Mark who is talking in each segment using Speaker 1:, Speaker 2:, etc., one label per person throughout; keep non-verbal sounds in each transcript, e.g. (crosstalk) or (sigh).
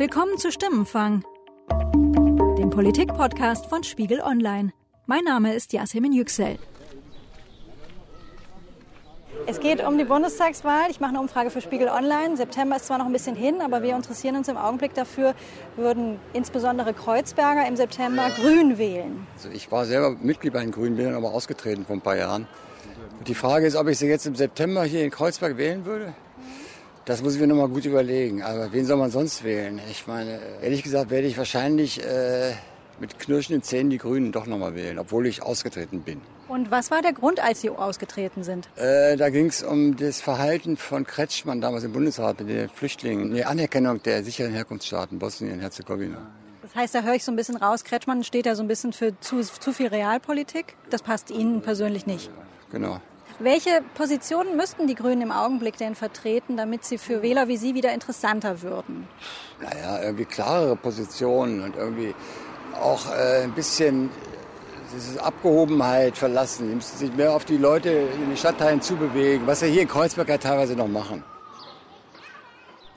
Speaker 1: Willkommen zu Stimmenfang, dem Politik-Podcast von Spiegel Online. Mein Name ist Yasemin Yüksel. Es geht um die Bundestagswahl. Ich mache eine Umfrage für Spiegel Online. September ist zwar noch ein bisschen hin, aber wir interessieren uns im Augenblick dafür, würden insbesondere Kreuzberger im September Grün wählen.
Speaker 2: Also ich war selber Mitglied bei den Grünen, bin dann aber ausgetreten vor ein paar Jahren. Und die Frage ist, ob ich sie jetzt im September hier in Kreuzberg wählen würde. Das muss ich mir noch mal gut überlegen. Aber wen soll man sonst wählen? Ich meine, ehrlich gesagt werde ich wahrscheinlich äh, mit knirschenden Zähnen die Grünen doch noch mal wählen, obwohl ich ausgetreten bin.
Speaker 1: Und was war der Grund, als Sie ausgetreten sind?
Speaker 2: Äh, da ging es um das Verhalten von Kretschmann damals im Bundesrat mit den Flüchtlingen, die Anerkennung der sicheren Herkunftsstaaten Bosnien und Herzegowina.
Speaker 1: Das heißt, da höre ich so ein bisschen raus, Kretschmann steht da so ein bisschen für zu, zu viel Realpolitik. Das passt Ihnen persönlich nicht.
Speaker 2: Genau.
Speaker 1: Welche Positionen müssten die Grünen im Augenblick denn vertreten, damit sie für Wähler wie Sie wieder interessanter würden?
Speaker 2: Naja, irgendwie klarere Positionen und irgendwie auch äh, ein bisschen diese Abgehobenheit verlassen. Die müssen sich mehr auf die Leute in den Stadtteilen zubewegen, was wir hier in Kreuzberg ja teilweise noch machen.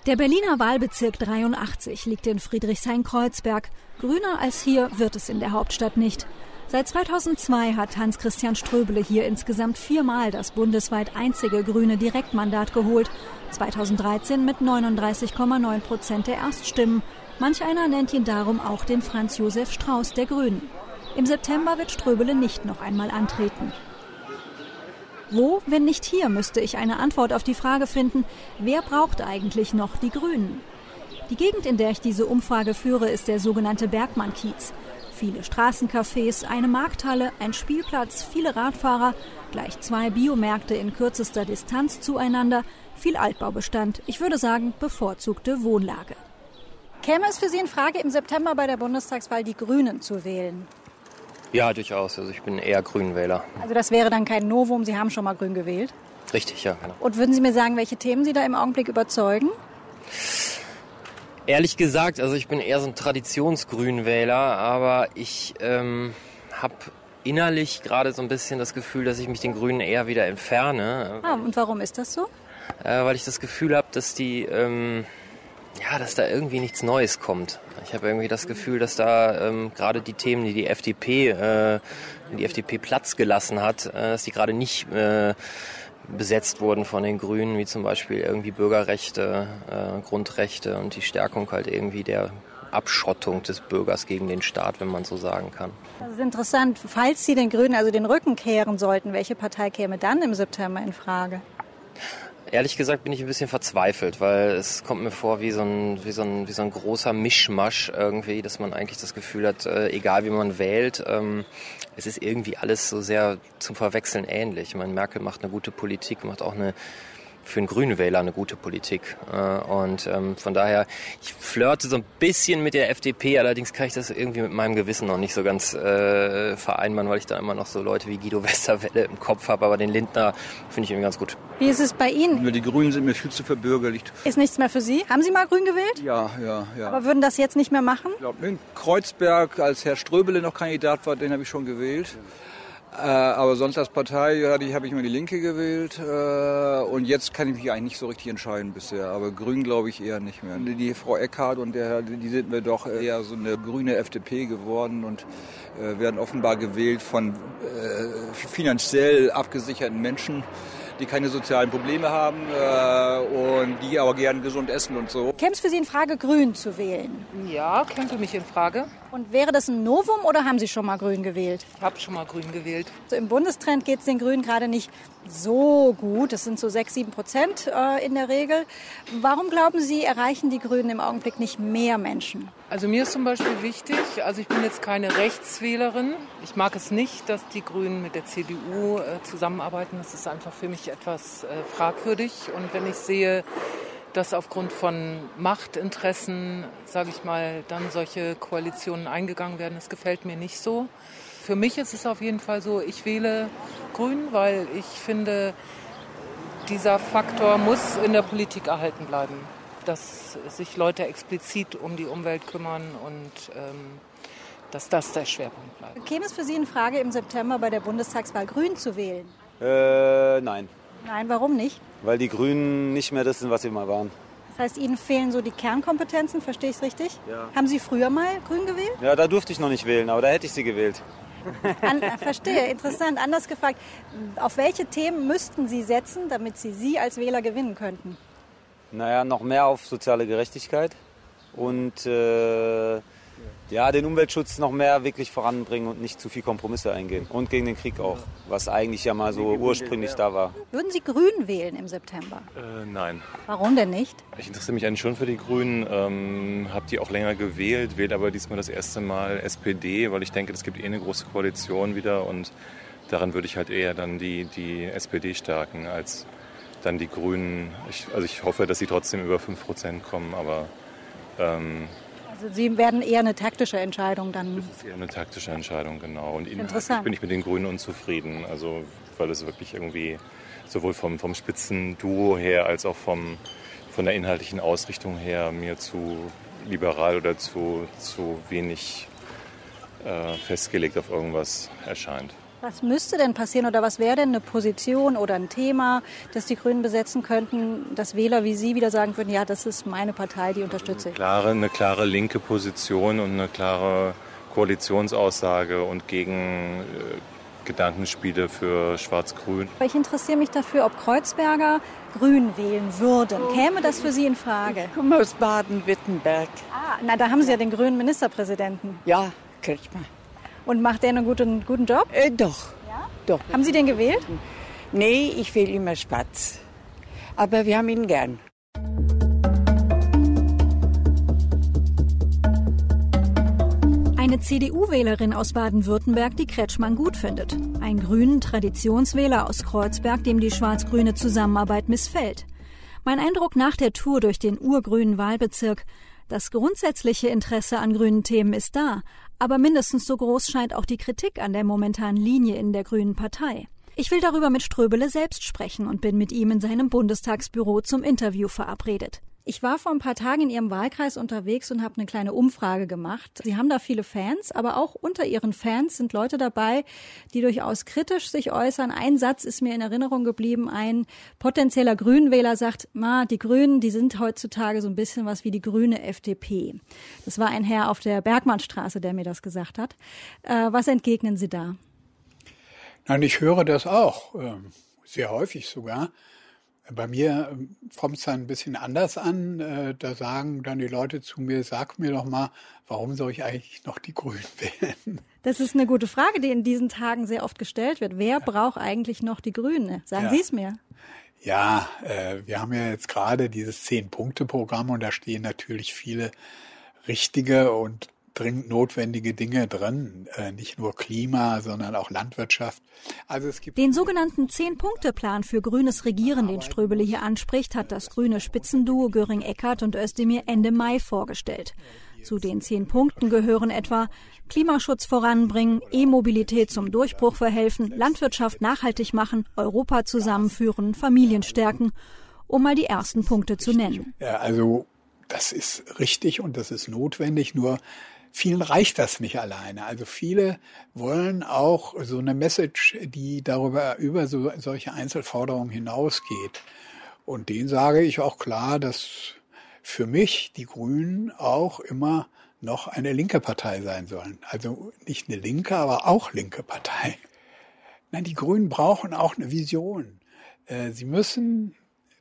Speaker 1: Der Berliner Wahlbezirk 83 liegt in Friedrichshain-Kreuzberg. Grüner als hier wird es in der Hauptstadt nicht. Seit 2002 hat Hans-Christian Ströbele hier insgesamt viermal das bundesweit einzige grüne Direktmandat geholt. 2013 mit 39,9 Prozent der Erststimmen. Manch einer nennt ihn darum auch den Franz Josef Strauß der Grünen. Im September wird Ströbele nicht noch einmal antreten. Wo, wenn nicht hier, müsste ich eine Antwort auf die Frage finden, wer braucht eigentlich noch die Grünen? Die Gegend, in der ich diese Umfrage führe, ist der sogenannte Bergmann-Kiez. Viele Straßencafés, eine Markthalle, ein Spielplatz, viele Radfahrer, gleich zwei Biomärkte in kürzester Distanz zueinander, viel Altbaubestand, ich würde sagen bevorzugte Wohnlage. Käme es für Sie in Frage, im September bei der Bundestagswahl die Grünen zu wählen?
Speaker 3: Ja, durchaus. Also ich bin eher Grünwähler.
Speaker 1: Also das wäre dann kein Novum, Sie haben schon mal Grün gewählt?
Speaker 3: Richtig, ja, genau.
Speaker 1: Und würden Sie mir sagen, welche Themen Sie da im Augenblick überzeugen?
Speaker 3: Ehrlich gesagt, also ich bin eher so ein Traditionsgrünwähler, aber ich ähm, habe innerlich gerade so ein bisschen das Gefühl, dass ich mich den Grünen eher wieder entferne.
Speaker 1: Ah, und warum ist das so?
Speaker 3: Äh, weil ich das Gefühl habe, dass die, ähm, ja, dass da irgendwie nichts Neues kommt. Ich habe irgendwie das Gefühl, dass da ähm, gerade die Themen, die die FDP, äh, die FDP Platz gelassen hat, äh, dass die gerade nicht äh, besetzt wurden von den Grünen, wie zum Beispiel irgendwie Bürgerrechte, äh, Grundrechte und die Stärkung halt irgendwie der Abschottung des Bürgers gegen den Staat, wenn man so sagen kann.
Speaker 1: Das ist interessant. Falls Sie den Grünen also den Rücken kehren sollten, welche Partei käme dann im September in Frage?
Speaker 3: Ehrlich gesagt bin ich ein bisschen verzweifelt, weil es kommt mir vor wie so ein, wie so ein, wie so ein großer Mischmasch irgendwie, dass man eigentlich das Gefühl hat, äh, egal wie man wählt, ähm, es ist irgendwie alles so sehr zum Verwechseln ähnlich. Ich meine, Merkel macht eine gute Politik, macht auch eine für einen grünen Wähler eine gute Politik. Äh, und ähm, von daher, ich flirte so ein bisschen mit der FDP, allerdings kann ich das irgendwie mit meinem Gewissen noch nicht so ganz äh, vereinbaren, weil ich da immer noch so Leute wie Guido (laughs) Westerwelle im Kopf habe, aber den Lindner finde ich irgendwie ganz gut.
Speaker 1: Wie ist es bei Ihnen?
Speaker 4: Die Grünen sind mir viel zu verbürgerlicht.
Speaker 1: Ist nichts mehr für Sie? Haben Sie mal grün gewählt?
Speaker 4: Ja, ja, ja.
Speaker 1: Aber würden das jetzt nicht mehr machen?
Speaker 4: Ich glaube, in Kreuzberg, als Herr Ströbele noch Kandidat war, den habe ich schon gewählt. Äh, aber sonst als Partei habe ich immer die Linke gewählt. Äh, und jetzt kann ich mich eigentlich nicht so richtig entscheiden bisher. Aber Grün glaube ich eher nicht mehr. Die Frau Eckhardt und der, die sind mir doch eher so eine grüne FDP geworden und äh, werden offenbar gewählt von äh, finanziell abgesicherten Menschen die keine sozialen Probleme haben äh, und die aber gern gesund essen und so.
Speaker 1: Käme es für Sie in Frage, grün zu wählen?
Speaker 5: Ja, käme für mich in Frage.
Speaker 1: Und wäre das ein Novum oder haben Sie schon mal grün gewählt?
Speaker 5: Ich habe schon mal grün gewählt.
Speaker 1: So Im Bundestrend geht es den Grünen gerade nicht so gut. Das sind so sechs, sieben Prozent äh, in der Regel. Warum glauben Sie, erreichen die Grünen im Augenblick nicht mehr Menschen?
Speaker 5: Also mir ist zum Beispiel wichtig, also ich bin jetzt keine Rechtswählerin. Ich mag es nicht, dass die Grünen mit der CDU äh, zusammenarbeiten. Das ist einfach für mich etwas äh, fragwürdig. Und wenn ich sehe, dass aufgrund von Machtinteressen, sage ich mal, dann solche Koalitionen eingegangen werden, das gefällt mir nicht so. Für mich ist es auf jeden Fall so, ich wähle Grün, weil ich finde, dieser Faktor muss in der Politik erhalten bleiben, dass sich Leute explizit um die Umwelt kümmern und ähm, dass das der Schwerpunkt bleibt.
Speaker 1: Käme es für Sie in Frage, im September bei der Bundestagswahl Grün zu wählen?
Speaker 6: Äh, nein.
Speaker 1: Nein, warum nicht?
Speaker 6: Weil die Grünen nicht mehr das sind, was sie mal waren.
Speaker 1: Das heißt, Ihnen fehlen so die Kernkompetenzen, verstehe ich es richtig?
Speaker 6: Ja.
Speaker 1: Haben Sie früher mal grün gewählt?
Speaker 6: Ja, da durfte ich noch nicht wählen, aber da hätte ich sie gewählt.
Speaker 1: An, äh, verstehe, interessant. Anders gefragt, auf welche Themen müssten Sie setzen, damit Sie Sie als Wähler gewinnen könnten?
Speaker 6: Naja, noch mehr auf soziale Gerechtigkeit und äh, ja, den Umweltschutz noch mehr wirklich voranbringen und nicht zu viel Kompromisse eingehen. Und gegen den Krieg auch, was eigentlich ja mal so ursprünglich da war.
Speaker 1: Würden Sie grün wählen im September?
Speaker 7: Äh, nein.
Speaker 1: Warum denn nicht?
Speaker 7: Ich interessiere mich eigentlich schon für die Grünen, ähm, habe die auch länger gewählt, wähle aber diesmal das erste Mal SPD, weil ich denke, es gibt eh eine große Koalition wieder und daran würde ich halt eher dann die, die SPD stärken als dann die Grünen. Ich, also ich hoffe, dass sie trotzdem über 5% kommen, aber ähm,
Speaker 1: Also Sie werden eher eine taktische Entscheidung dann.
Speaker 7: das ist eher eine taktische Entscheidung, genau. Und inhaltlich
Speaker 1: Interessant.
Speaker 7: bin ich mit den Grünen unzufrieden, also weil es wirklich irgendwie sowohl vom, vom Spitzenduo her als auch vom, von der inhaltlichen Ausrichtung her mir zu liberal oder zu, zu wenig äh, festgelegt auf irgendwas erscheint.
Speaker 1: Was müsste denn passieren oder was wäre denn eine Position oder ein Thema, das die Grünen besetzen könnten, dass Wähler wie Sie wieder sagen würden, ja, das ist meine Partei, die unterstütze ich?
Speaker 7: Klare, eine klare linke Position und eine klare Koalitionsaussage und gegen äh, Gedankenspiele für Schwarz-Grün.
Speaker 1: Aber ich interessiere mich dafür, ob Kreuzberger Grün wählen würden. Käme das für Sie in Frage?
Speaker 8: Ich komme aus Baden-Württemberg.
Speaker 1: Ah, na, da haben Sie ja den grünen Ministerpräsidenten.
Speaker 8: Ja, kriegt man.
Speaker 1: Und macht der einen guten, guten Job?
Speaker 8: Äh, doch. Doch.
Speaker 1: Haben Sie den gewählt?
Speaker 8: Nee, ich wähle immer Spatz. Aber wir haben ihn gern.
Speaker 1: Eine CDU-Wählerin aus Baden-Württemberg, die Kretschmann gut findet. Ein grünen Traditionswähler aus Kreuzberg, dem die schwarz-grüne Zusammenarbeit missfällt. Mein Eindruck nach der Tour durch den urgrünen Wahlbezirk, das grundsätzliche Interesse an grünen Themen ist da, aber mindestens so groß scheint auch die Kritik an der momentanen Linie in der Grünen Partei. Ich will darüber mit Ströbele selbst sprechen und bin mit ihm in seinem Bundestagsbüro zum Interview verabredet. Ich war vor ein paar Tagen in Ihrem Wahlkreis unterwegs und habe eine kleine Umfrage gemacht. Sie haben da viele Fans, aber auch unter Ihren Fans sind Leute dabei, die durchaus kritisch sich äußern. Ein Satz ist mir in Erinnerung geblieben. Ein potenzieller Grünwähler sagt, ma, die Grünen, die sind heutzutage so ein bisschen was wie die grüne FDP. Das war ein Herr auf der Bergmannstraße, der mir das gesagt hat. Äh, was entgegnen Sie da?
Speaker 9: Nein, ich höre das auch, ähm, sehr häufig sogar. Bei mir ähm, kommt es dann ein bisschen anders an. Äh, Da sagen dann die Leute zu mir, sag mir doch mal, warum soll ich eigentlich noch die Grünen (laughs) wählen?
Speaker 1: Das ist eine gute Frage, die in diesen Tagen sehr oft gestellt wird. Wer braucht eigentlich noch die Grüne? Sagen
Speaker 9: Ja.
Speaker 1: Sie es mir.
Speaker 9: Ja, äh, wir haben ja jetzt gerade dieses Zehn-Punkte-Programm und da stehen natürlich viele richtige und dringend notwendige Dinge drin. Äh, Nicht nur Klima, sondern auch Landwirtschaft. Also es gibt
Speaker 1: Den sogenannten Zehn-Punkte-Plan für grünes Regieren, den Ströbele hier anspricht, hat das grüne Spitzenduo Göring-Eckardt und Özdemir Ende Mai vorgestellt. Zu den zehn Punkten gehören etwa Klimaschutz voranbringen, E-Mobilität zum Durchbruch verhelfen, Landwirtschaft nachhaltig machen, Europa zusammenführen, Familien stärken, um mal die ersten Punkte zu nennen.
Speaker 9: Ja, also das ist richtig und das ist notwendig, nur vielen reicht das nicht alleine. Also viele wollen auch so eine Message, die darüber über so, solche Einzelforderungen hinausgeht. Und denen sage ich auch klar, dass für mich die Grünen auch immer noch eine linke Partei sein sollen. Also nicht eine linke, aber auch linke Partei. Nein, die Grünen brauchen auch eine Vision. Äh, Sie müssen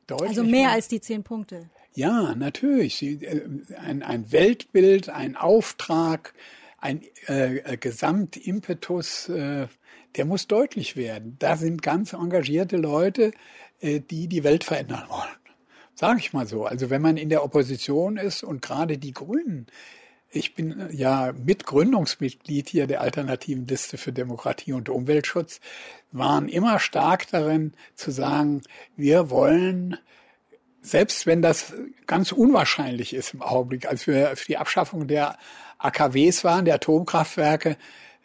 Speaker 9: deutlich
Speaker 1: Also mehr als die zehn Punkte.
Speaker 9: Ja, natürlich. Sie, äh, ein, ein Weltbild, ein Auftrag, ein äh, äh, Gesamtimpetus, äh, der muss deutlich werden. Da sind ganz engagierte Leute, äh, die die Welt verändern wollen. Sage ich mal so. Also wenn man in der Opposition ist und gerade die Grünen, ich bin äh, ja Mitgründungsmitglied hier der Alternativen Liste für Demokratie und Umweltschutz, waren immer stark darin zu sagen, wir wollen selbst wenn das ganz unwahrscheinlich ist im Augenblick, als wir für die Abschaffung der AKWs waren, der Atomkraftwerke,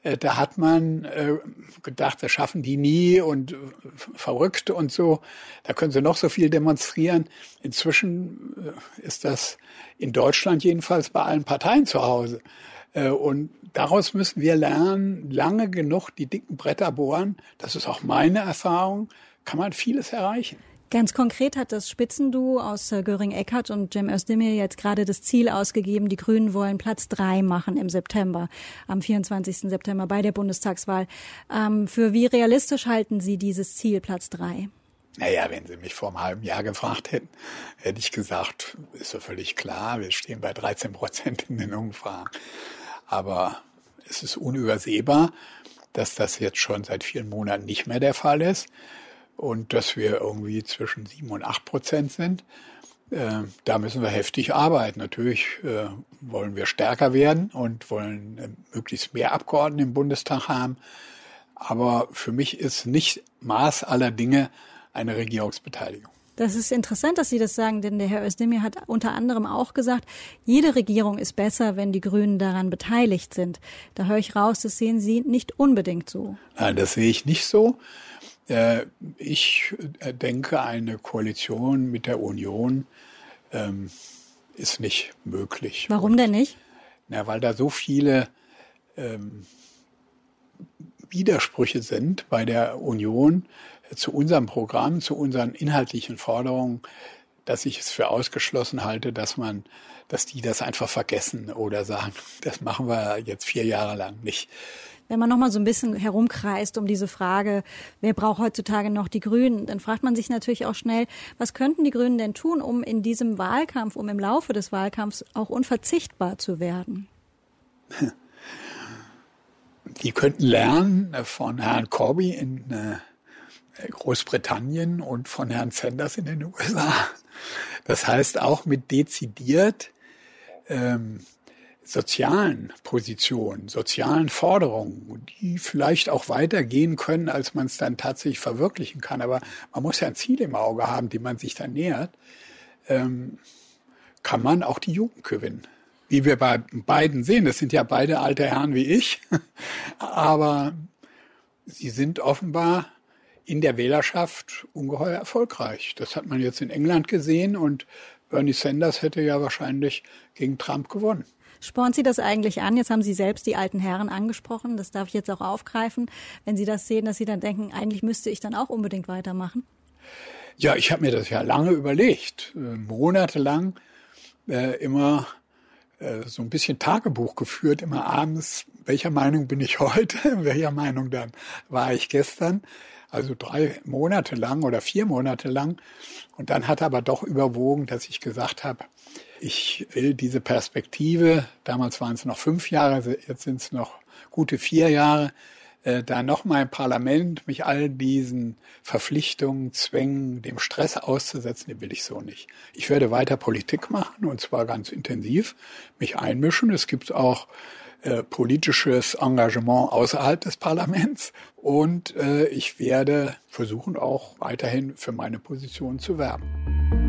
Speaker 9: äh, da hat man äh, gedacht, das schaffen die nie und verrückt und so. Da können sie noch so viel demonstrieren. Inzwischen äh, ist das in Deutschland jedenfalls bei allen Parteien zu Hause. Und daraus müssen wir lernen, lange genug die dicken Bretter bohren. Das ist auch meine Erfahrung, kann man vieles erreichen.
Speaker 1: Ganz konkret hat das Spitzenduo aus äh, Göring-Eckardt und Cem Özdemir jetzt gerade das Ziel ausgegeben, die Grünen wollen Platz drei machen im September, am 24. September bei der Bundestagswahl. Ähm, für wie realistisch halten Sie dieses Ziel, Platz drei?
Speaker 9: Naja, wenn Sie mich vor einem halben Jahr gefragt hätten, hätte ich gesagt, ist doch völlig klar, wir stehen bei 13 Prozent in den Umfragen. Aber es ist unübersehbar, dass das jetzt schon seit vielen Monaten nicht mehr der Fall ist und dass wir irgendwie zwischen sieben und acht Prozent sind. Äh, da müssen wir heftig arbeiten. Natürlich äh, wollen wir stärker werden und wollen äh, möglichst mehr Abgeordnete im Bundestag haben. Aber für mich ist nicht Maß aller Dinge eine Regierungsbeteiligung.
Speaker 1: Das ist interessant, dass Sie das sagen, denn der Herr Özdemir hat unter anderem auch gesagt, jede Regierung ist besser, wenn die Grünen daran beteiligt sind. Da höre ich raus, das sehen Sie nicht unbedingt so.
Speaker 9: Nein, das sehe ich nicht so. Äh, ich äh, denke, eine Koalition mit der Union ähm, ist nicht möglich.
Speaker 1: Warum denn nicht?
Speaker 9: Na, weil da so viele ähm, Widersprüche sind bei der Union zu unserem Programm, zu unseren inhaltlichen Forderungen, dass ich es für ausgeschlossen halte, dass man, dass die das einfach vergessen oder sagen, (laughs) das machen wir jetzt vier Jahre lang nicht.
Speaker 1: Wenn man noch mal so ein bisschen herumkreist um diese Frage, wer braucht heutzutage noch die Grünen, dann fragt man sich natürlich auch schnell, was könnten die Grünen denn tun, um in diesem Wahlkampf, um im Laufe des Wahlkampfs auch unverzichtbar zu werden? (laughs)
Speaker 9: Die könnten lernen von Herrn Corby in äh, Großbritannien und von Herrn Sanders in den (laughs) USA. Das heißt auch mit dezidiert ähm, sozialen Positionen, sozialen Forderungen, die vielleicht auch weitergehen können, als man es dann tatsächlich verwirklichen kann. Aber man muss ja ein Ziel im Auge haben, dem man sich dann nähert, ähm, kann man auch die Jugend gewinnen. Wie wir bei beiden sehen, das sind ja beide alte Herren wie ich, (laughs) aber sie sind offenbar in der Wählerschaft ungeheuer erfolgreich. Das hat man jetzt in England gesehen und Bernie Sanders hätte ja wahrscheinlich gegen Trump gewonnen.
Speaker 1: Spornt Sie das eigentlich an? Jetzt haben Sie selbst die alten Herren angesprochen. Das darf ich jetzt auch aufgreifen. Wenn Sie das sehen, dass Sie dann denken, eigentlich müsste ich dann auch unbedingt weitermachen?
Speaker 9: Ja, ich habe mir das ja lange überlegt. Äh, monatelang äh, immer äh, so ein bisschen Tagebuch geführt, immer abends, welcher Meinung bin ich (laughs) heute, welcher Meinung dann war ich gestern. Also drei Monate lang oder vier Monate lang. Und dann hat aber doch überwogen, dass ich gesagt habe, ich will diese Perspektive, damals waren es noch fünf Jahre, jetzt sind es noch gute vier Jahre, äh, da nochmal im Parlament mich all diesen Verpflichtungen, Zwängen, dem Stress auszusetzen, den will ich so nicht. Ich werde weiter Politik machen und zwar ganz intensiv, mich einmischen. Es gibt auch äh, politisches Engagement außerhalb des Parlaments und äh, ich werde versuchen, auch weiterhin für meine Position zu werben.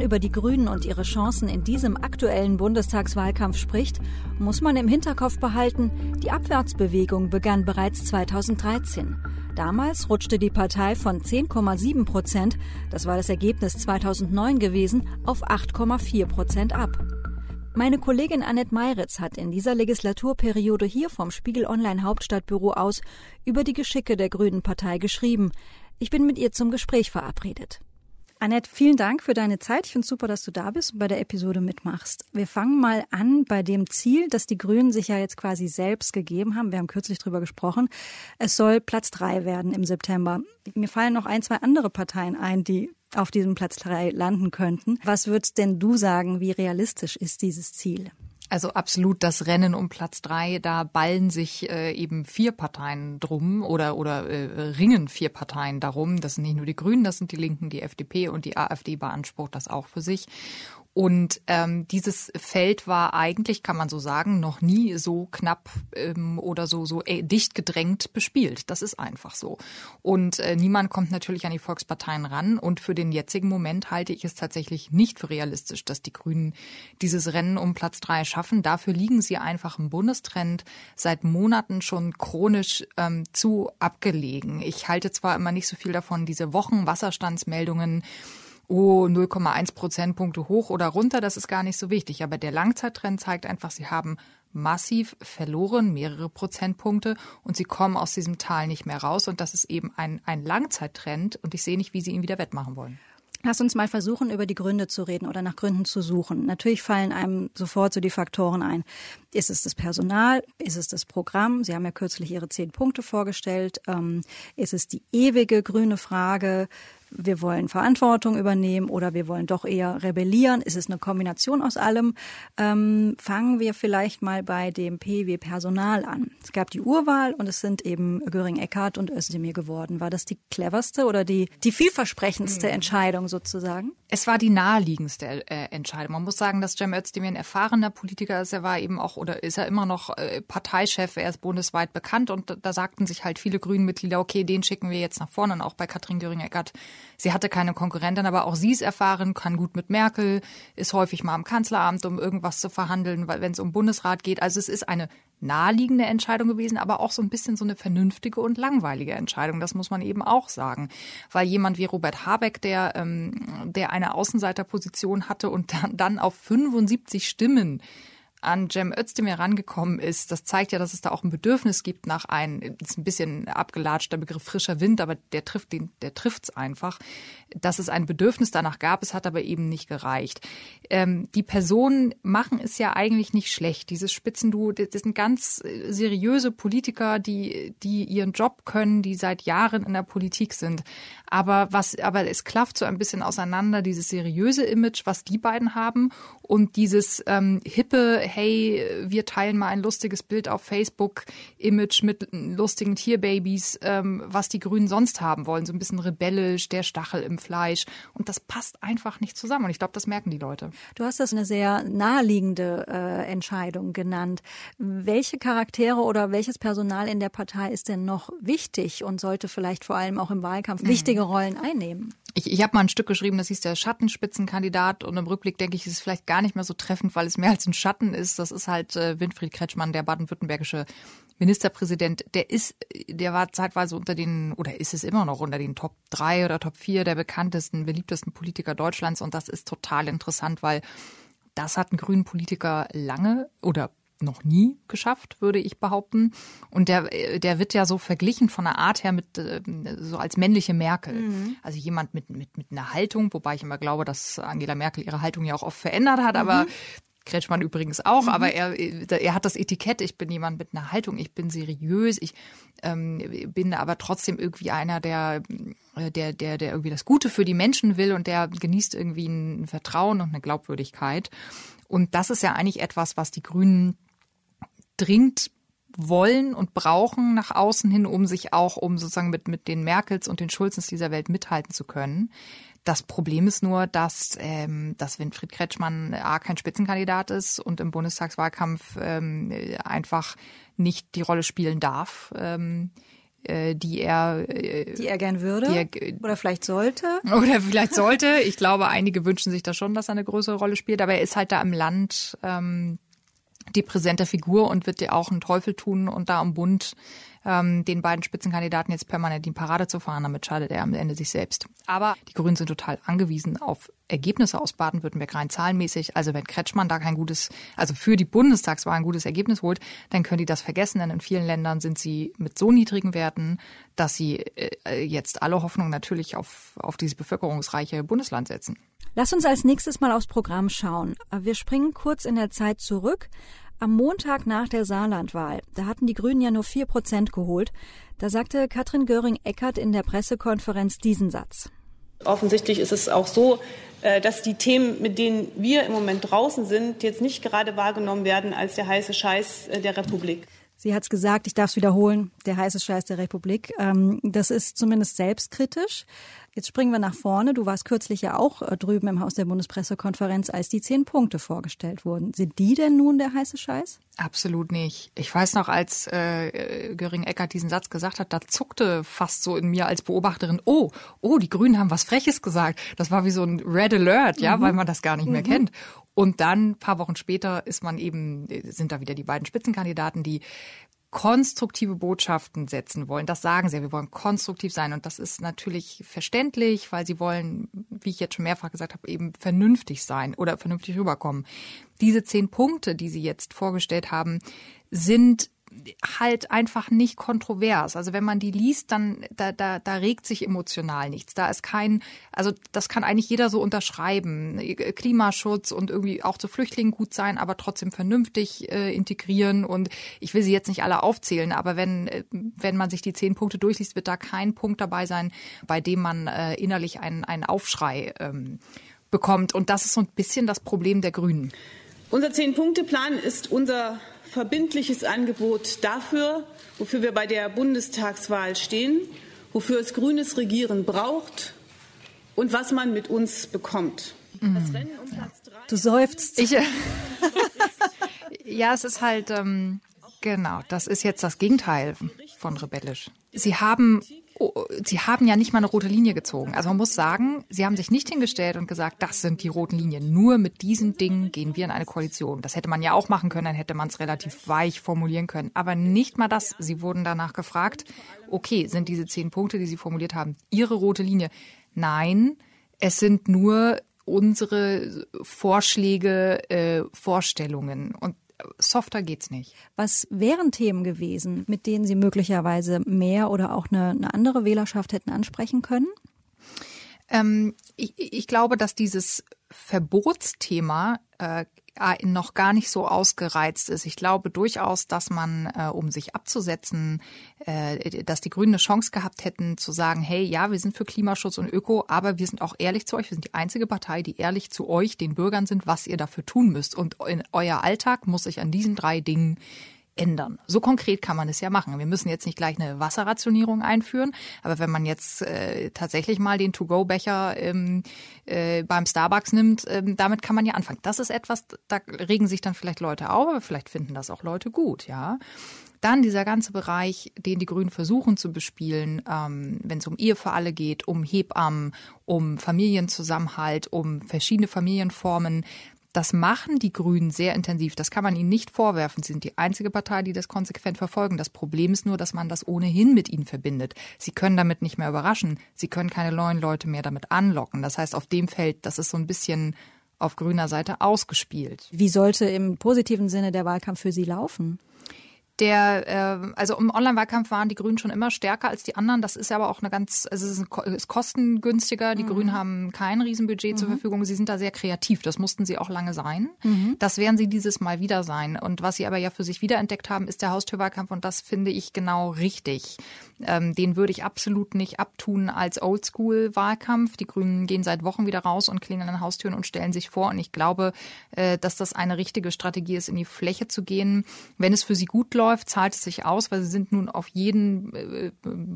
Speaker 1: Man über die Grünen und ihre Chancen in diesem aktuellen Bundestagswahlkampf spricht, muss man im Hinterkopf behalten, die Abwärtsbewegung begann bereits 2013. Damals rutschte die Partei von 10,7 Prozent, das war das Ergebnis 2009 gewesen, auf 8,4 Prozent ab. Meine Kollegin Annette Meiritz hat in dieser Legislaturperiode hier vom Spiegel Online Hauptstadtbüro aus über die Geschicke der Grünen Partei geschrieben. Ich bin mit ihr zum Gespräch verabredet. Annette, vielen Dank für deine Zeit. Ich finde es super, dass du da bist und bei der Episode mitmachst. Wir fangen mal an bei dem Ziel, das die Grünen sich ja jetzt quasi selbst gegeben haben. Wir haben kürzlich drüber gesprochen. Es soll Platz drei werden im September. Mir fallen noch ein, zwei andere Parteien ein, die auf diesem Platz drei landen könnten. Was würdest denn du sagen, wie realistisch ist dieses Ziel?
Speaker 10: Also absolut das Rennen um Platz drei, da ballen sich äh, eben vier Parteien drum oder, oder äh, ringen vier Parteien darum. Das sind nicht nur die Grünen, das sind die Linken, die FDP und die AfD beansprucht das auch für sich. Und ähm, dieses Feld war eigentlich, kann man so sagen, noch nie so knapp ähm, oder so so äh, dicht gedrängt bespielt. Das ist einfach so. Und äh, niemand kommt natürlich an die Volksparteien ran. Und für den jetzigen Moment halte ich es tatsächlich nicht für realistisch, dass die Grünen dieses Rennen um Platz drei schaffen. Dafür liegen sie einfach im Bundestrend seit Monaten schon chronisch ähm, zu abgelegen. Ich halte zwar immer nicht so viel davon, diese Wochenwasserstandsmeldungen oh, 0,1 Prozentpunkte hoch oder runter, das ist gar nicht so wichtig. Aber der Langzeittrend zeigt einfach, sie haben massiv verloren, mehrere Prozentpunkte, und sie kommen aus diesem Tal nicht mehr raus. Und das ist eben ein, ein Langzeittrend. Und ich sehe nicht, wie sie ihn wieder wettmachen wollen.
Speaker 1: Lass uns mal versuchen, über die Gründe zu reden oder nach Gründen zu suchen. Natürlich fallen einem sofort so die Faktoren ein. Ist es das Personal? Ist es das Programm? Sie haben ja kürzlich Ihre zehn Punkte vorgestellt. Ähm, ist es die ewige grüne Frage? Wir wollen Verantwortung übernehmen oder wir wollen doch eher rebellieren. Ist es eine Kombination aus allem? Ähm, fangen wir vielleicht mal bei dem PW Personal an. Es gab die Urwahl und es sind eben Göring Eckhardt und Özdemir geworden. War das die cleverste oder die, die vielversprechendste mhm. Entscheidung sozusagen?
Speaker 10: Es war die naheliegendste äh, Entscheidung. Man muss sagen, dass Cem Özdemir ein erfahrener Politiker ist. Er war eben auch oder ist er immer noch äh, Parteichef. Er ist bundesweit bekannt und da sagten sich halt viele Grünen-Mitglieder, okay, den schicken wir jetzt nach vorne. Und auch bei Katrin Göring-Eckert Sie hatte keine Konkurrentin, aber auch sie ist erfahren, kann gut mit Merkel, ist häufig mal am Kanzleramt, um irgendwas zu verhandeln, wenn es um Bundesrat geht. Also es ist eine naheliegende Entscheidung gewesen, aber auch so ein bisschen so eine vernünftige und langweilige Entscheidung. Das muss man eben auch sagen, weil jemand wie Robert Habeck, der ähm, der eine Außenseiterposition hatte und dann, dann auf 75 Stimmen an Cem Özdemir rangekommen ist, das zeigt ja, dass es da auch ein Bedürfnis gibt nach einem, ist ein bisschen abgelatscht, der Begriff frischer Wind, aber der trifft den, der trifft's einfach, dass es ein Bedürfnis danach gab, es hat aber eben nicht gereicht. Ähm, die Personen machen es ja eigentlich nicht schlecht. Dieses Spitzenduo, das sind ganz äh, seriöse Politiker, die, die ihren Job können, die seit Jahren in der Politik sind. Aber was, aber es klafft so ein bisschen auseinander, dieses seriöse Image, was die beiden haben und dieses ähm, hippe, hey, wir teilen mal ein lustiges Bild auf Facebook, Image mit lustigen Tierbabys, ähm, was die Grünen sonst haben wollen. So ein bisschen rebellisch, der Stachel im Fleisch. Und das passt einfach nicht zusammen. Und ich glaube, das merken die Leute.
Speaker 1: Du hast das eine sehr naheliegende äh, Entscheidung genannt. Welche Charaktere oder welches Personal in der Partei ist denn noch wichtig und sollte vielleicht vor allem auch im Wahlkampf mhm. wichtige Rollen einnehmen?
Speaker 10: Ich, ich habe mal ein Stück geschrieben, das hieß der Schattenspitzenkandidat und im Rückblick denke ich, ist es vielleicht gar nicht mehr so treffend, weil es mehr als ein Schatten ist. Das ist halt äh, Winfried Kretschmann, der baden-württembergische Ministerpräsident. Der ist, der war zeitweise unter den, oder ist es immer noch unter den Top drei oder Top vier der bekanntesten, beliebtesten Politiker Deutschlands und das ist total interessant, weil das hat ein grünen Politiker lange oder noch nie geschafft, würde ich behaupten. Und der, der wird ja so verglichen von der Art her mit äh, so als männliche Merkel. Mhm. Also jemand mit, mit, mit einer Haltung, wobei ich immer glaube, dass Angela Merkel ihre Haltung ja auch oft verändert hat, mhm. aber Kretschmann übrigens auch, mhm. aber er, er hat das Etikett, ich bin jemand mit einer Haltung, ich bin seriös, ich ähm, bin aber trotzdem irgendwie einer, der, der, der, der irgendwie das Gute für die Menschen will und der genießt irgendwie ein Vertrauen und eine Glaubwürdigkeit. Und das ist ja eigentlich etwas, was die Grünen dringend wollen und brauchen nach außen hin, um sich auch, um sozusagen mit, mit den Merkels und den Schulzens dieser Welt mithalten zu können. Das Problem ist nur, dass, ähm, dass Winfried Kretschmann A kein Spitzenkandidat ist und im Bundestagswahlkampf ähm, einfach nicht die Rolle spielen darf. Ähm, äh, die er
Speaker 1: äh, die er gern würde er, oder vielleicht sollte (laughs)
Speaker 10: oder vielleicht sollte ich glaube einige wünschen sich da schon dass er eine größere Rolle spielt aber er ist halt da im Land ähm, die präsente Figur und wird dir auch einen Teufel tun und da am Bund ähm, den beiden Spitzenkandidaten jetzt permanent die Parade zu fahren. Damit schadet er am Ende sich selbst. Aber die Grünen sind total angewiesen auf Ergebnisse aus Baden-Württemberg rein zahlenmäßig. Also wenn Kretschmann da kein gutes, also für die Bundestagswahl ein gutes Ergebnis holt, dann können die das vergessen, denn in vielen Ländern sind sie mit so niedrigen Werten, dass sie äh, jetzt alle Hoffnung natürlich auf, auf dieses bevölkerungsreiche Bundesland setzen.
Speaker 1: Lass uns als nächstes mal aufs Programm schauen. Wir springen kurz in der Zeit zurück. Am Montag nach der Saarlandwahl, da hatten die Grünen ja nur vier Prozent geholt, da sagte Katrin Göring-Eckardt in der Pressekonferenz diesen Satz.
Speaker 11: Offensichtlich ist es auch so, äh, dass die Themen, mit denen wir im Moment draußen sind, jetzt nicht gerade wahrgenommen werden als der heiße Scheiß äh, der Republik.
Speaker 1: Sie hat es gesagt, ich darf es wiederholen, der heiße Scheiß der Republik. Ähm, das ist zumindest selbstkritisch. Jetzt springen wir nach vorne. Du warst kürzlich ja auch äh, drüben im Haus der Bundespressekonferenz, als die zehn Punkte vorgestellt wurden. Sind die denn nun der heiße Scheiß?
Speaker 10: Absolut nicht. Ich weiß noch, als äh, Göring Eckert diesen Satz gesagt hat, da zuckte fast so in mir als Beobachterin, oh, oh, die Grünen haben was Freches gesagt. Das war wie so ein Red Alert, ja, mhm. weil man das gar nicht mehr mhm. kennt. Und dann, paar Wochen später, ist man eben, sind da wieder die beiden Spitzenkandidaten, die konstruktive Botschaften setzen wollen. Das sagen sie, wir wollen konstruktiv sein. Und das ist natürlich verständlich, weil sie wollen, wie ich jetzt schon mehrfach gesagt habe, eben vernünftig sein oder vernünftig rüberkommen. Diese zehn Punkte, die sie jetzt vorgestellt haben, sind halt einfach nicht kontrovers. Also wenn man die liest, dann da, da, da regt sich emotional nichts. Da ist kein, also das kann eigentlich jeder so unterschreiben. Klimaschutz und irgendwie auch zu Flüchtlingen gut sein, aber trotzdem vernünftig äh, integrieren. Und ich will sie jetzt nicht alle aufzählen, aber wenn, äh, wenn man sich die zehn Punkte durchliest, wird da kein Punkt dabei sein, bei dem man äh, innerlich einen, einen Aufschrei ähm, bekommt. Und das ist so ein bisschen das Problem der Grünen.
Speaker 11: Unser Zehn-Punkte-Plan ist unser verbindliches Angebot dafür, wofür wir bei der Bundestagswahl stehen, wofür es grünes Regieren braucht und was man mit uns bekommt.
Speaker 1: Mhm. Um Platz drei. Du seufzt.
Speaker 10: Ich, (laughs) ja, es ist halt, ähm, genau, das ist jetzt das Gegenteil von rebellisch. Sie haben sie haben ja nicht mal eine rote Linie gezogen. Also man muss sagen, sie haben sich nicht hingestellt und gesagt, das sind die roten Linien. Nur mit diesen Dingen gehen wir in eine Koalition. Das hätte man ja auch machen können, dann hätte man es relativ weich formulieren können. Aber nicht mal das. Sie wurden danach gefragt, okay, sind diese zehn Punkte, die Sie formuliert haben, Ihre rote Linie? Nein, es sind nur unsere Vorschläge, äh, Vorstellungen. Und softer geht's nicht.
Speaker 1: Was wären Themen gewesen, mit denen Sie möglicherweise mehr oder auch eine, eine andere Wählerschaft hätten ansprechen können?
Speaker 10: Ähm, ich, ich glaube, dass dieses Verbotsthema äh, noch gar nicht so ausgereizt ist. Ich glaube durchaus, dass man, äh, um sich abzusetzen, äh, dass die Grünen eine Chance gehabt hätten zu sagen, hey, ja, wir sind für Klimaschutz und Öko, aber wir sind auch ehrlich zu euch. Wir sind die einzige Partei, die ehrlich zu euch, den Bürgern sind, was ihr dafür tun müsst. Und in euer Alltag muss sich an diesen drei Dingen ändern. So konkret kann man es ja machen. Wir müssen jetzt nicht gleich eine Wasserrationierung einführen, aber wenn man jetzt äh, tatsächlich mal den To-Go-Becher ähm, äh, beim Starbucks nimmt, ähm, damit kann man ja anfangen. Das ist etwas, da regen sich dann vielleicht Leute auf, aber vielleicht finden das auch Leute gut, ja. Dann dieser ganze Bereich, den die Grünen versuchen zu bespielen, ähm, wenn es um Ehe für alle geht, um Hebammen, um Familienzusammenhalt, um verschiedene Familienformen, das machen die Grünen sehr intensiv. Das kann man ihnen nicht vorwerfen. Sie sind die einzige Partei, die das konsequent verfolgen. Das Problem ist nur, dass man das ohnehin mit ihnen verbindet. Sie können damit nicht mehr überraschen. Sie können keine neuen Leute mehr damit anlocken. Das heißt, auf dem Feld, das ist so ein bisschen auf grüner Seite ausgespielt.
Speaker 1: Wie sollte im positiven Sinne der Wahlkampf für Sie laufen?
Speaker 10: Der, äh, also im Online-Wahlkampf waren die Grünen schon immer stärker als die anderen. Das ist aber auch eine ganz, also es ist, ist kostengünstiger. Die mhm. Grünen haben kein Riesenbudget mhm. zur Verfügung. Sie sind da sehr kreativ. Das mussten sie auch lange sein. Mhm. Das werden sie dieses Mal wieder sein. Und was sie aber ja für sich wiederentdeckt haben, ist der Haustürwahlkampf. Und das finde ich genau richtig. Ähm, den würde ich absolut nicht abtun als Oldschool-Wahlkampf. Die Grünen gehen seit Wochen wieder raus und klingeln an Haustüren und stellen sich vor. Und ich glaube, äh, dass das eine richtige Strategie ist, in die Fläche zu gehen, wenn es für sie gut läuft zahlt es sich aus, weil sie sind nun auf jeden äh,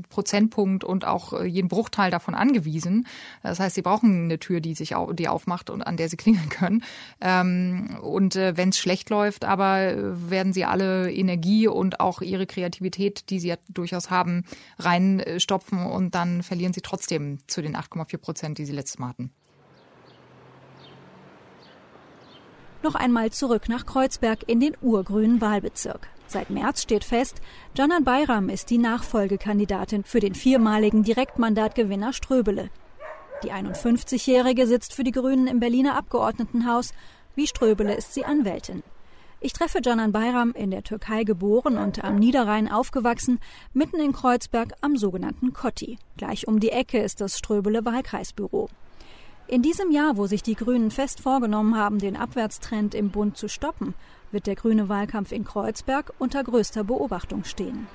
Speaker 10: Prozentpunkt und auch äh, jeden Bruchteil davon angewiesen. Das heißt, sie brauchen eine Tür, die sich die aufmacht und an der sie (laughs) klingeln können. Ähm, und äh, wenn es schlecht läuft, aber werden sie alle Energie und auch ihre Kreativität, die sie ja durchaus haben, reinstopfen und dann verlieren sie trotzdem zu den 8,4 Prozent, die sie letztes Mal hatten.
Speaker 1: Noch einmal zurück nach Kreuzberg in den urgrünen Wahlbezirk. Seit März steht fest, Canan Bayram ist die Nachfolgekandidatin für den viermaligen Direktmandatgewinner Ströbele. Die 51-Jährige sitzt für die Grünen im Berliner Abgeordnetenhaus. Wie Ströbele ist sie Anwältin. Ich treffe Canan Bayram in der Türkei geboren und am Niederrhein aufgewachsen, mitten in Kreuzberg am sogenannten Kotti. Gleich um die Ecke ist das Ströbele Wahlkreisbüro. In diesem Jahr, wo sich die Grünen fest vorgenommen haben, den Abwärtstrend im Bund zu stoppen, wird der grüne Wahlkampf in Kreuzberg unter größter Beobachtung stehen.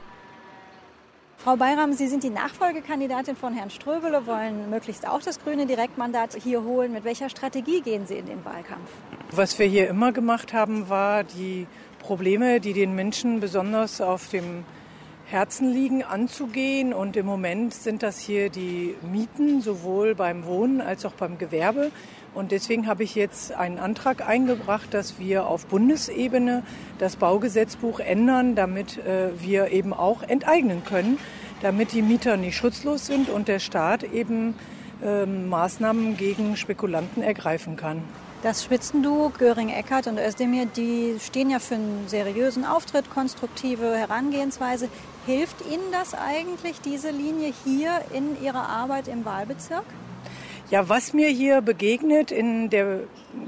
Speaker 1: Frau Bayram, Sie sind die Nachfolgekandidatin von Herrn Ströbele, wollen möglichst auch das grüne Direktmandat hier holen. Mit welcher Strategie gehen Sie in den Wahlkampf?
Speaker 12: Was wir hier immer gemacht haben, war die Probleme, die den Menschen besonders auf dem Herzen liegen, anzugehen. Und im Moment sind das hier die Mieten, sowohl beim Wohnen als auch beim Gewerbe. Und deswegen habe ich jetzt einen Antrag eingebracht, dass wir auf Bundesebene das Baugesetzbuch ändern, damit äh, wir eben auch enteignen können, damit die Mieter nicht schutzlos sind und der Staat eben äh, Maßnahmen gegen Spekulanten ergreifen kann.
Speaker 13: Das Spitzenduo Göring-Eckardt und Özdemir, die stehen ja für einen seriösen Auftritt, konstruktive Herangehensweise. Hilft Ihnen das eigentlich, diese Linie hier in Ihrer Arbeit im Wahlbezirk?
Speaker 12: Ja, was mir hier begegnet in den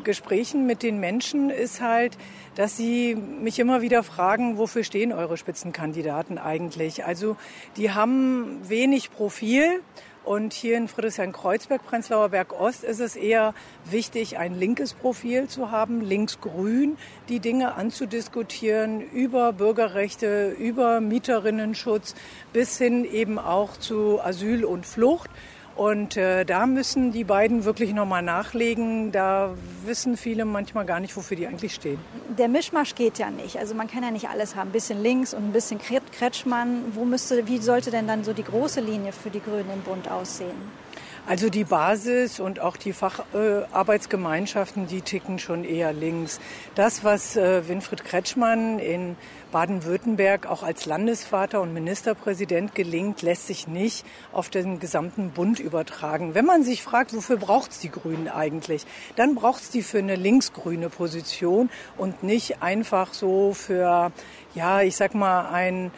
Speaker 12: Gesprächen mit den Menschen ist halt, dass sie mich immer wieder fragen, wofür stehen eure Spitzenkandidaten eigentlich? Also die haben wenig Profil und hier in Friedrichshain-Kreuzberg, Prenzlauer Berg Ost, ist es eher wichtig, ein linkes Profil zu haben, linksgrün, die Dinge anzudiskutieren über Bürgerrechte, über Mieterinnenschutz bis hin eben auch zu Asyl und Flucht. Und äh, da müssen die beiden wirklich nochmal nachlegen. Da wissen viele manchmal gar nicht, wofür die eigentlich stehen.
Speaker 13: Der Mischmasch geht ja nicht. Also man kann ja nicht alles haben. Ein bisschen links und ein bisschen Kretschmann. Wo müsste, wie sollte denn dann so die große Linie für die Grünen im Bund aussehen?
Speaker 12: Also die Basis und auch die Facharbeitsgemeinschaften, äh, die ticken schon eher links. Das, was äh, Winfried Kretschmann in Baden-Württemberg auch als Landesvater und Ministerpräsident gelingt, lässt sich nicht auf den gesamten Bund übertragen. Wenn man sich fragt, wofür braucht es die Grünen eigentlich, dann braucht es die für eine linksgrüne Position und nicht einfach so für, ja, ich sag mal, ein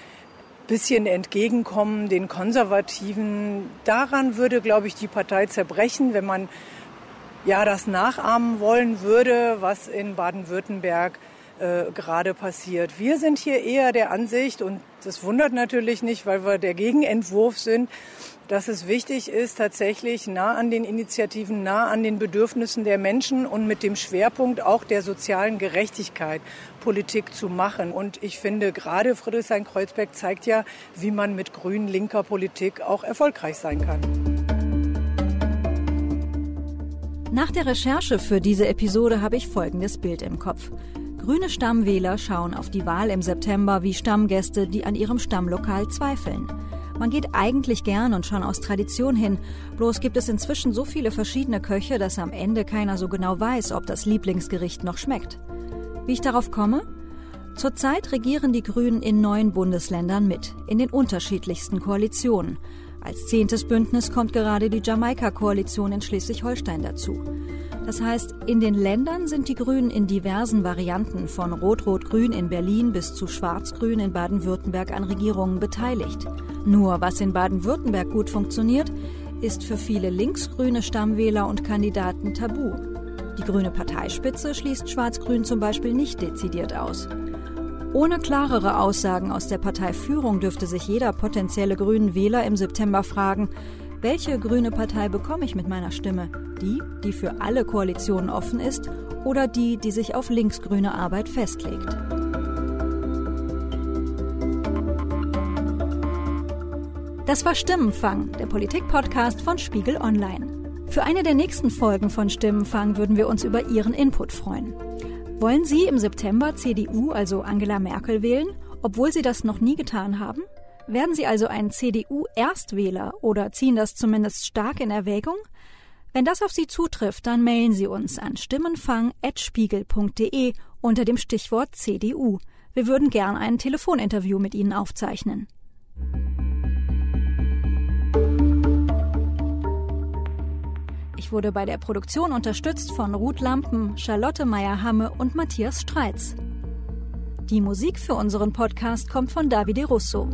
Speaker 12: bisschen entgegenkommen den Konservativen. Daran würde, glaube ich, die Partei zerbrechen, wenn man ja das nachahmen wollen würde, was in Baden-Württemberg äh, gerade passiert. Wir sind hier eher der Ansicht, und das wundert natürlich nicht, weil wir der Gegenentwurf sind, dass es wichtig ist, tatsächlich nah an den Initiativen, nah an den Bedürfnissen der Menschen und mit dem Schwerpunkt auch der sozialen Gerechtigkeit Politik zu machen. Und ich finde, gerade Friedrichshain-Kreuzberg zeigt ja, wie man mit grün-linker Politik auch erfolgreich sein kann.
Speaker 13: Nach der Recherche für diese Episode habe ich folgendes Bild im Kopf. Grüne Stammwähler schauen auf die Wahl im September wie Stammgäste, die an ihrem Stammlokal zweifeln. Man geht eigentlich gern und schon aus Tradition hin, bloß gibt es inzwischen so viele verschiedene Köche, dass am Ende keiner so genau weiß, ob das Lieblingsgericht noch schmeckt. Wie ich darauf komme? Zurzeit regieren die Grünen in neun Bundesländern mit, in den unterschiedlichsten Koalitionen. Als zehntes Bündnis kommt gerade die Jamaika-Koalition in Schleswig-Holstein dazu. Das heißt, in den Ländern sind die Grünen in diversen Varianten von Rot-Rot-Grün in Berlin bis zu Schwarz-Grün in Baden-Württemberg an Regierungen beteiligt. Nur was in Baden-Württemberg gut funktioniert, ist für viele linksgrüne Stammwähler und Kandidaten tabu. Die grüne Parteispitze schließt Schwarz-Grün zum Beispiel nicht dezidiert aus. Ohne klarere Aussagen aus der Parteiführung dürfte sich jeder potenzielle grünen Wähler im September fragen, welche grüne Partei bekomme ich mit meiner Stimme? Die, die für alle Koalitionen offen ist oder die, die sich auf linksgrüne Arbeit festlegt? Das war Stimmenfang, der Politik-Podcast von Spiegel Online. Für eine der nächsten Folgen von Stimmenfang würden wir uns über Ihren Input freuen. Wollen Sie im September CDU, also Angela Merkel, wählen, obwohl Sie das noch nie getan haben? Werden Sie also ein CDU-Erstwähler oder ziehen das zumindest stark in Erwägung? Wenn das auf Sie zutrifft, dann mailen Sie uns an stimmenfang.spiegel.de unter dem Stichwort CDU. Wir würden gern ein Telefoninterview mit Ihnen aufzeichnen. Ich wurde bei der Produktion unterstützt von Ruth Lampen, Charlotte Meyer-Hamme und Matthias Streitz. Die Musik für unseren Podcast kommt von Davide Russo.